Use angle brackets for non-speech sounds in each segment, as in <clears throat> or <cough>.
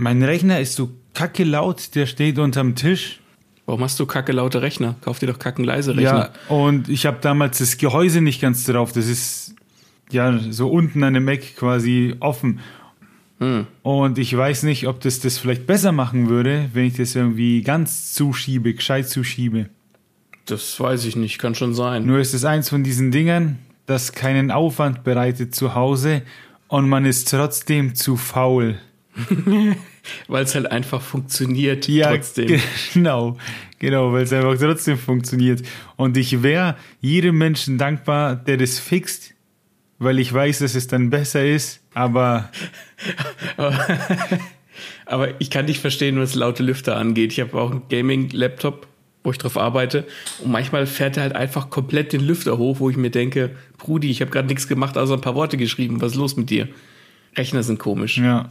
Mein Rechner ist so kacke laut, der steht unterm Tisch. Warum hast du kacke laute Rechner? Kauf dir doch kacken leise Rechner. Ja, und ich habe damals das Gehäuse nicht ganz drauf. Das ist ja so unten an dem Eck quasi offen. Hm. Und ich weiß nicht, ob das das vielleicht besser machen würde, wenn ich das irgendwie ganz zuschiebe, gescheit zuschiebe. Das weiß ich nicht, kann schon sein. Nur ist es eins von diesen Dingern, das keinen Aufwand bereitet zu Hause und man ist trotzdem zu faul. <laughs> Weil es halt einfach funktioniert Ja, trotzdem. genau, genau, weil es einfach trotzdem funktioniert. Und ich wäre jedem Menschen dankbar, der das fixt, weil ich weiß, dass es dann besser ist. Aber <laughs> Aber ich kann nicht verstehen, was laute Lüfter angeht. Ich habe auch einen Gaming-Laptop, wo ich drauf arbeite. Und manchmal fährt er halt einfach komplett den Lüfter hoch, wo ich mir denke, Brudi, ich habe gerade nichts gemacht, außer ein paar Worte geschrieben. Was ist los mit dir? Rechner sind komisch. ja,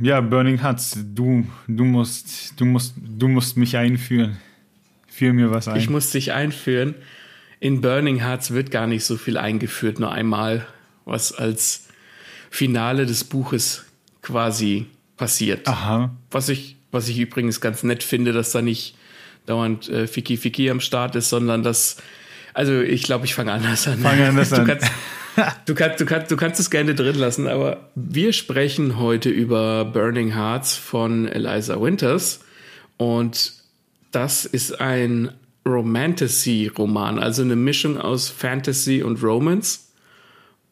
Ja, Burning Huts, du, du musst, du musst, du musst mich einführen. Führ mir was ein. Ich muss dich einführen. In Burning Hearts wird gar nicht so viel eingeführt, nur einmal, was als Finale des Buches quasi passiert. Aha. Was ich, was ich übrigens ganz nett finde, dass da nicht dauernd äh, Fiki Fiki am Start ist, sondern dass, also ich glaube, ich fange anders an. Fang anders <laughs> an. Kannst, <laughs> du, kannst, du, kannst, du kannst es gerne drin lassen, aber wir sprechen heute über Burning Hearts von Eliza Winters und das ist ein Romantasy-Roman, also eine Mischung aus Fantasy und Romance.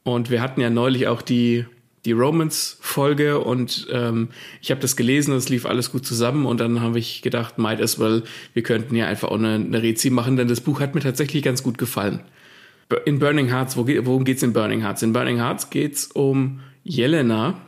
Und wir hatten ja neulich auch die, die Romance-Folge und ähm, ich habe das gelesen, es lief alles gut zusammen und dann habe ich gedacht, might as well, wir könnten ja einfach auch eine, eine Rezi machen, denn das Buch hat mir tatsächlich ganz gut gefallen. In Burning Hearts, worum geht's in Burning Hearts? In Burning Hearts geht's um Jelena,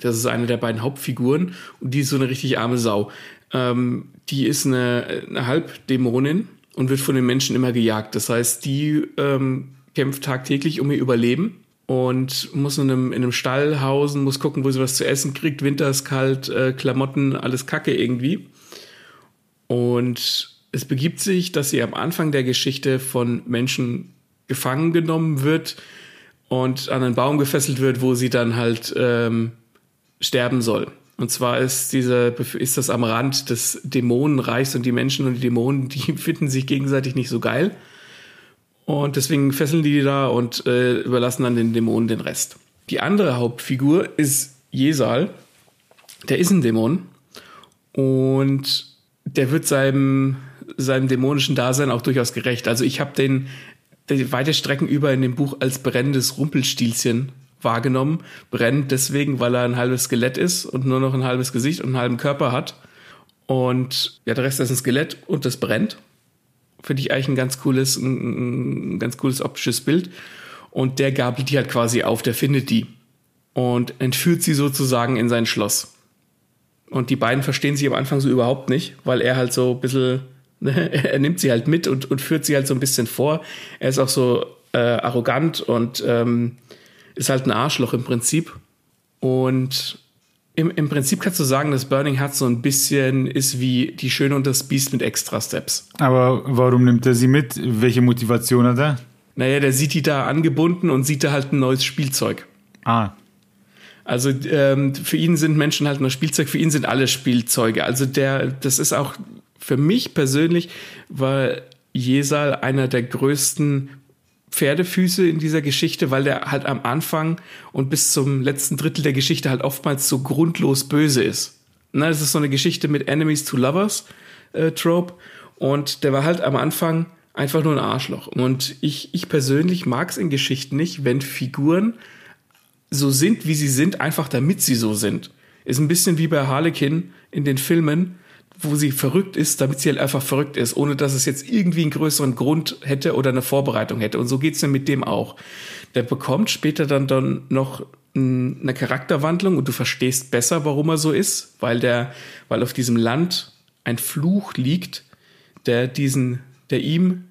das ist eine der beiden Hauptfiguren und die ist so eine richtig arme Sau. Ähm, die ist eine, eine Halbdämonin und wird von den Menschen immer gejagt. Das heißt, die ähm, kämpft tagtäglich um ihr Überleben und muss in einem, in einem Stall hausen, muss gucken, wo sie was zu essen kriegt. Winter ist kalt, äh, Klamotten, alles Kacke irgendwie. Und es begibt sich, dass sie am Anfang der Geschichte von Menschen gefangen genommen wird und an einen Baum gefesselt wird, wo sie dann halt ähm, sterben soll. Und zwar ist diese, ist das am Rand des Dämonenreichs und die Menschen und die Dämonen, <laughs> die finden sich gegenseitig nicht so geil. Und deswegen fesseln die da und äh, überlassen dann den Dämonen den Rest. Die andere Hauptfigur ist Jesal. Der ist ein Dämon. Und der wird seinem, seinem dämonischen Dasein auch durchaus gerecht. Also ich habe den weite Strecken über in dem Buch als brennendes Rumpelstilzchen wahrgenommen. Brennt deswegen, weil er ein halbes Skelett ist und nur noch ein halbes Gesicht und einen halben Körper hat. Und ja, der Rest ist ein Skelett und das brennt. Finde ich eigentlich ein ganz cooles, ein, ein ganz cooles optisches Bild. Und der gabelt die halt quasi auf, der findet die und entführt sie sozusagen in sein Schloss. Und die beiden verstehen sich am Anfang so überhaupt nicht, weil er halt so ein bisschen, <laughs> er nimmt sie halt mit und, und führt sie halt so ein bisschen vor. Er ist auch so äh, arrogant und ähm, ist halt ein Arschloch im Prinzip. Und im, im Prinzip kannst du sagen, dass Burning Hearts so ein bisschen ist wie die Schöne und das Biest mit Extra-Steps. Aber warum nimmt er sie mit? Welche Motivation hat er? Naja, der sieht die da angebunden und sieht da halt ein neues Spielzeug. Ah, Also ähm, für ihn sind Menschen halt nur Spielzeug, für ihn sind alle Spielzeuge. Also der, das ist auch für mich persönlich, war Jesal einer der größten Pferdefüße in dieser Geschichte, weil der halt am Anfang und bis zum letzten Drittel der Geschichte halt oftmals so grundlos böse ist. Na, das ist so eine Geschichte mit Enemies to Lovers äh, Trope und der war halt am Anfang einfach nur ein Arschloch. Und ich, ich persönlich mag es in Geschichten nicht, wenn Figuren so sind, wie sie sind, einfach damit sie so sind. Ist ein bisschen wie bei Harlequin in den Filmen, wo sie verrückt ist, damit sie halt einfach verrückt ist, ohne dass es jetzt irgendwie einen größeren Grund hätte oder eine Vorbereitung hätte. Und so geht's dann mit dem auch. Der bekommt später dann, dann noch eine Charakterwandlung und du verstehst besser, warum er so ist, weil der, weil auf diesem Land ein Fluch liegt, der diesen, der ihm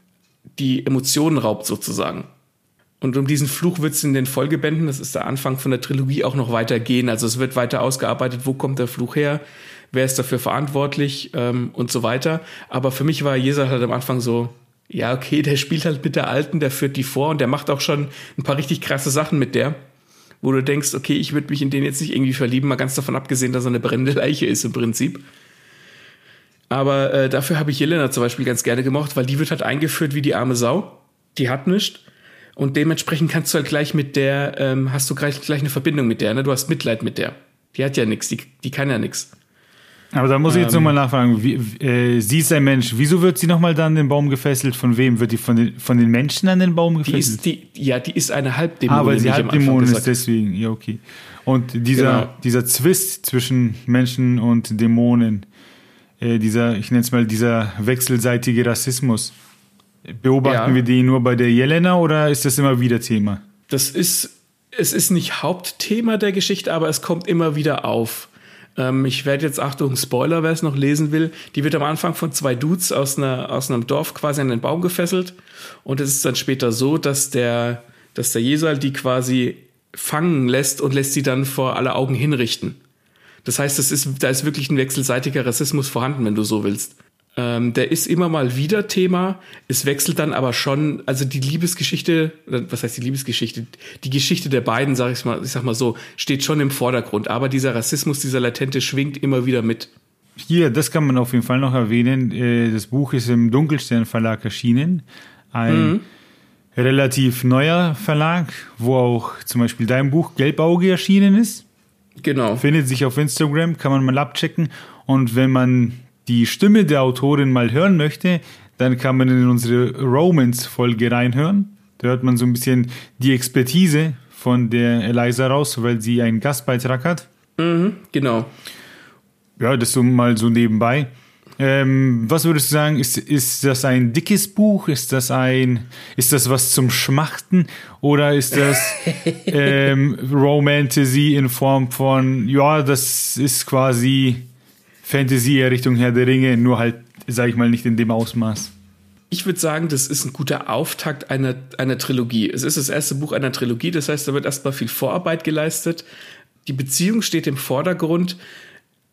die Emotionen raubt sozusagen. Und um diesen Fluch wird es in den Folgebänden, das ist der Anfang von der Trilogie, auch noch weitergehen. Also es wird weiter ausgearbeitet, wo kommt der Fluch her, wer ist dafür verantwortlich ähm, und so weiter. Aber für mich war Jesal halt am Anfang so, ja, okay, der spielt halt mit der Alten, der führt die vor und der macht auch schon ein paar richtig krasse Sachen mit der, wo du denkst, okay, ich würde mich in den jetzt nicht irgendwie verlieben, mal ganz davon abgesehen, dass er eine brennende Leiche ist im Prinzip. Aber äh, dafür habe ich Jelena zum Beispiel ganz gerne gemocht, weil die wird halt eingeführt wie die arme Sau. Die hat nichts. Und dementsprechend kannst du halt gleich mit der, ähm, hast du gleich, gleich eine Verbindung mit der, ne? Du hast Mitleid mit der. Die hat ja nichts, die, die kann ja nichts. Aber da muss ich jetzt ähm, nochmal nachfragen. Wie, äh, sie ist ein Mensch. Wieso wird sie nochmal dann an den Baum gefesselt? Von wem? Wird die von den, von den Menschen an den Baum gefesselt? Die ist, die, ja, die ist eine Halbdämonin. Ah, weil sie Halbdämonin ist deswegen. Ja, okay. Und dieser, genau. dieser Zwist zwischen Menschen und Dämonen, äh, dieser, ich nenne es mal, dieser wechselseitige Rassismus, beobachten ja. wir den nur bei der Jelena oder ist das immer wieder Thema? Das ist, es ist nicht Hauptthema der Geschichte, aber es kommt immer wieder auf. Ähm, ich werde jetzt, Achtung, Spoiler, wer es noch lesen will, die wird am Anfang von zwei Dudes aus, einer, aus einem Dorf quasi an den Baum gefesselt. Und es ist dann später so, dass der, dass der Jesal die quasi fangen lässt und lässt sie dann vor alle Augen hinrichten. Das heißt, es ist, da ist wirklich ein wechselseitiger Rassismus vorhanden, wenn du so willst. Ähm, der ist immer mal wieder Thema. Es wechselt dann aber schon, also die Liebesgeschichte, was heißt die Liebesgeschichte? Die Geschichte der beiden, sag ich mal, ich sag mal so, steht schon im Vordergrund. Aber dieser Rassismus, dieser latente, schwingt immer wieder mit. Hier, das kann man auf jeden Fall noch erwähnen. Äh, das Buch ist im Dunkelstern Verlag erschienen. Ein mhm. relativ neuer Verlag, wo auch zum Beispiel dein Buch Gelbauge erschienen ist. Genau. Findet sich auf Instagram, kann man mal abchecken. Und wenn man die Stimme der Autorin mal hören möchte, dann kann man in unsere Romance-Folge reinhören. Da hört man so ein bisschen die Expertise von der Eliza raus, weil sie einen Gastbeitrag hat. Mhm, genau. Ja, das so mal so nebenbei. Ähm, was würdest du sagen, ist, ist das ein dickes Buch? Ist das ein, ist das was zum Schmachten? Oder ist das <laughs> ähm, Romantasy in Form von, ja, das ist quasi Fantasy Richtung Herr der Ringe, nur halt, sag ich mal, nicht in dem Ausmaß. Ich würde sagen, das ist ein guter Auftakt einer, einer Trilogie. Es ist das erste Buch einer Trilogie, das heißt, da wird erstmal viel Vorarbeit geleistet. Die Beziehung steht im Vordergrund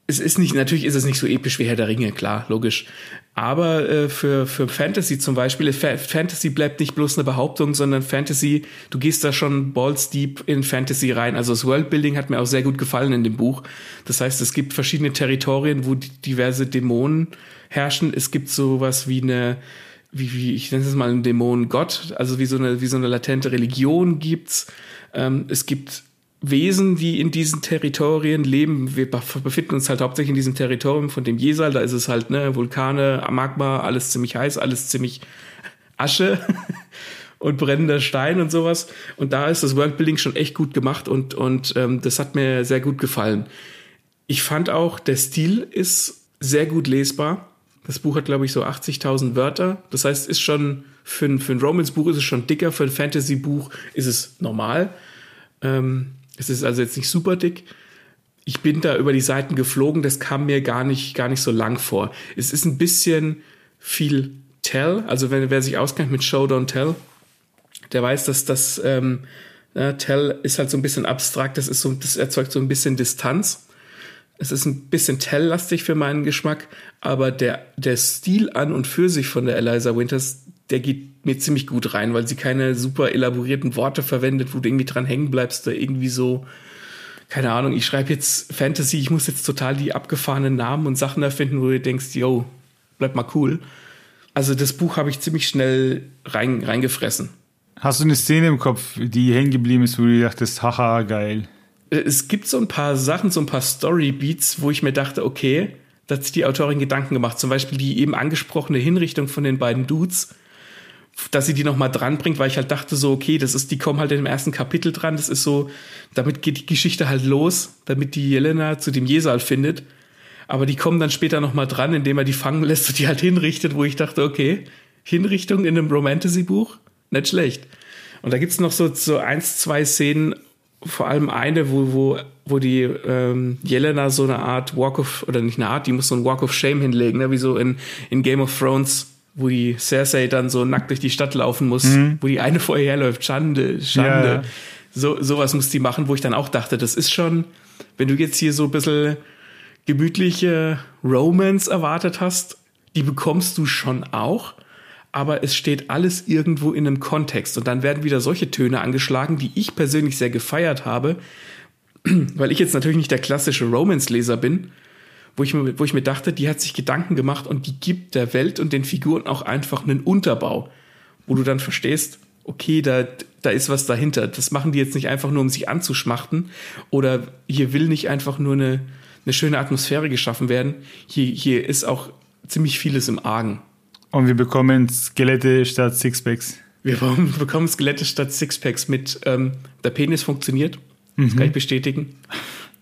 es ist nicht, natürlich ist es nicht so episch wie Herr der Ringe, klar, logisch. Aber äh, für, für Fantasy zum Beispiel, Fantasy bleibt nicht bloß eine Behauptung, sondern Fantasy, du gehst da schon balls deep in Fantasy rein. Also das Worldbuilding hat mir auch sehr gut gefallen in dem Buch. Das heißt, es gibt verschiedene Territorien, wo diverse Dämonen herrschen. Es gibt sowas wie eine, wie, wie ich nenne es mal einen Dämonengott, also wie so eine, wie so eine latente Religion gibt's. Ähm, es gibt Wesen, die in diesen Territorien leben. Wir befinden uns halt hauptsächlich in diesem Territorium von dem Jesal. Da ist es halt, ne, Vulkane, Magma, alles ziemlich heiß, alles ziemlich Asche <laughs> und brennender Stein und sowas. Und da ist das Worldbuilding schon echt gut gemacht und, und ähm, das hat mir sehr gut gefallen. Ich fand auch, der Stil ist sehr gut lesbar. Das Buch hat, glaube ich, so 80.000 Wörter. Das heißt, ist schon für ein, für ein Romance-Buch ist es schon dicker, für ein Fantasy-Buch ist es normal. Ähm, es ist also jetzt nicht super dick. Ich bin da über die Seiten geflogen, das kam mir gar nicht, gar nicht so lang vor. Es ist ein bisschen viel Tell, also wenn wer sich auskennt mit Show Don't Tell, der weiß, dass das ähm, ja, Tell ist halt so ein bisschen abstrakt, das ist so, das erzeugt so ein bisschen Distanz. Es ist ein bisschen Tell-lastig für meinen Geschmack, aber der, der Stil an und für sich von der Eliza Winters, der geht mir ziemlich gut rein, weil sie keine super elaborierten Worte verwendet, wo du irgendwie dran hängen bleibst oder irgendwie so, keine Ahnung, ich schreibe jetzt Fantasy, ich muss jetzt total die abgefahrenen Namen und Sachen erfinden, wo du denkst, yo, bleib mal cool. Also das Buch habe ich ziemlich schnell rein, reingefressen. Hast du eine Szene im Kopf, die hängen geblieben ist, wo du dachtest, haha, geil? Es gibt so ein paar Sachen, so ein paar Story-Beats, wo ich mir dachte, okay, da hat sich die Autorin Gedanken gemacht. Zum Beispiel die eben angesprochene Hinrichtung von den beiden Dudes dass sie die nochmal dranbringt, weil ich halt dachte so, okay, das ist, die kommen halt im ersten Kapitel dran, das ist so, damit geht die Geschichte halt los, damit die Jelena zu dem Jesal findet. Aber die kommen dann später nochmal dran, indem er die fangen lässt und die halt hinrichtet, wo ich dachte, okay, Hinrichtung in einem Romantasy-Buch? Nicht schlecht. Und da gibt's noch so, so eins, zwei Szenen, vor allem eine, wo, wo, wo die ähm, Jelena so eine Art Walk of, oder nicht eine Art, die muss so ein Walk of Shame hinlegen, ne? wie so in, in Game of Thrones, wo die Cersei dann so nackt durch die Stadt laufen muss, mhm. wo die eine vorher herläuft. Schande, Schande. Ja. So, sowas muss die machen, wo ich dann auch dachte, das ist schon, wenn du jetzt hier so ein bisschen gemütliche Romance erwartet hast, die bekommst du schon auch aber es steht alles irgendwo in einem Kontext. Und dann werden wieder solche Töne angeschlagen, die ich persönlich sehr gefeiert habe, <clears throat> weil ich jetzt natürlich nicht der klassische Romance-Leser bin, wo ich, mir, wo ich mir dachte, die hat sich Gedanken gemacht und die gibt der Welt und den Figuren auch einfach einen Unterbau, wo du dann verstehst, okay, da, da ist was dahinter. Das machen die jetzt nicht einfach nur, um sich anzuschmachten oder hier will nicht einfach nur eine, eine schöne Atmosphäre geschaffen werden. Hier, hier ist auch ziemlich vieles im Argen. Und wir bekommen Skelette statt Sixpacks. Wir bekommen Skelette statt Sixpacks mit ähm, der Penis funktioniert. Das mhm. kann ich bestätigen.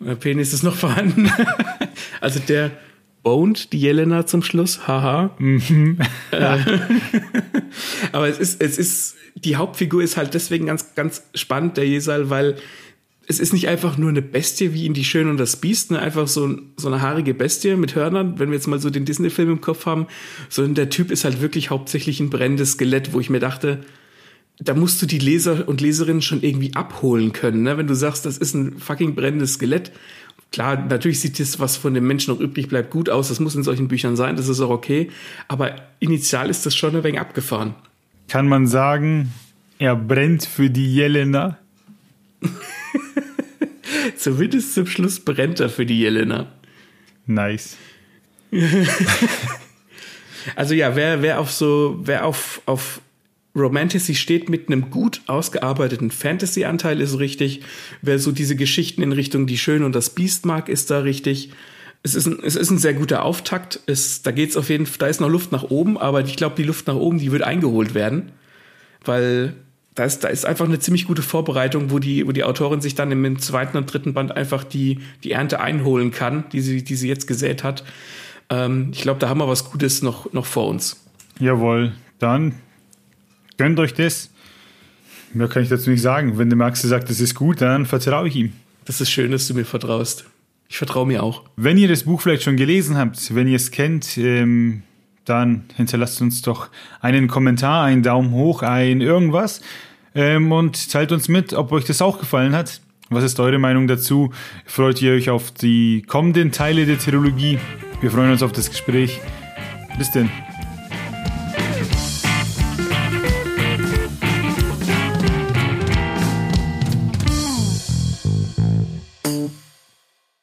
Der Penis ist noch vorhanden. <laughs> also der boned die Jelena zum Schluss. Haha. Mhm. Äh, <laughs> aber es ist, es ist, die Hauptfigur ist halt deswegen ganz, ganz spannend, der Jesal, weil es ist nicht einfach nur eine Bestie wie in Die Schön und das Biest, ne? einfach so, so eine haarige Bestie mit Hörnern, wenn wir jetzt mal so den Disney-Film im Kopf haben, sondern der Typ ist halt wirklich hauptsächlich ein brennendes Skelett, wo ich mir dachte, da musst du die Leser und Leserinnen schon irgendwie abholen können, ne? wenn du sagst, das ist ein fucking brennendes Skelett. Klar, natürlich sieht das, was von dem Menschen noch übrig bleibt, gut aus. Das muss in solchen Büchern sein, das ist auch okay. Aber initial ist das schon ein wenig abgefahren. Kann man sagen, er brennt für die Jelena? <laughs> Zumindest zum Schluss brennt er für die Jelena. Nice. <laughs> also ja, wer, wer auf so, wer auf, auf Romantasy steht mit einem gut ausgearbeiteten Fantasy-Anteil ist richtig. Wer so diese Geschichten in Richtung Die Schöne und das Biest mag, ist da richtig. Es ist ein, es ist ein sehr guter Auftakt. Es, da geht's auf jeden Fall, da ist noch Luft nach oben, aber ich glaube, die Luft nach oben, die wird eingeholt werden. Weil da ist, da ist einfach eine ziemlich gute Vorbereitung, wo die, wo die Autorin sich dann im zweiten und dritten Band einfach die, die Ernte einholen kann, die sie, die sie jetzt gesät hat. Ähm, ich glaube, da haben wir was Gutes noch, noch vor uns. Jawohl, dann gönnt euch das. Mehr kann ich dazu nicht sagen. Wenn der Max sagt, das ist gut, dann vertraue ich ihm. Das ist schön, dass du mir vertraust. Ich vertraue mir auch. Wenn ihr das Buch vielleicht schon gelesen habt, wenn ihr es kennt, ähm, dann hinterlasst uns doch einen Kommentar, einen Daumen hoch, ein irgendwas ähm, und teilt uns mit, ob euch das auch gefallen hat. Was ist eure Meinung dazu? Freut ihr euch auf die kommenden Teile der Trilogie? Wir freuen uns auf das Gespräch. Bis denn.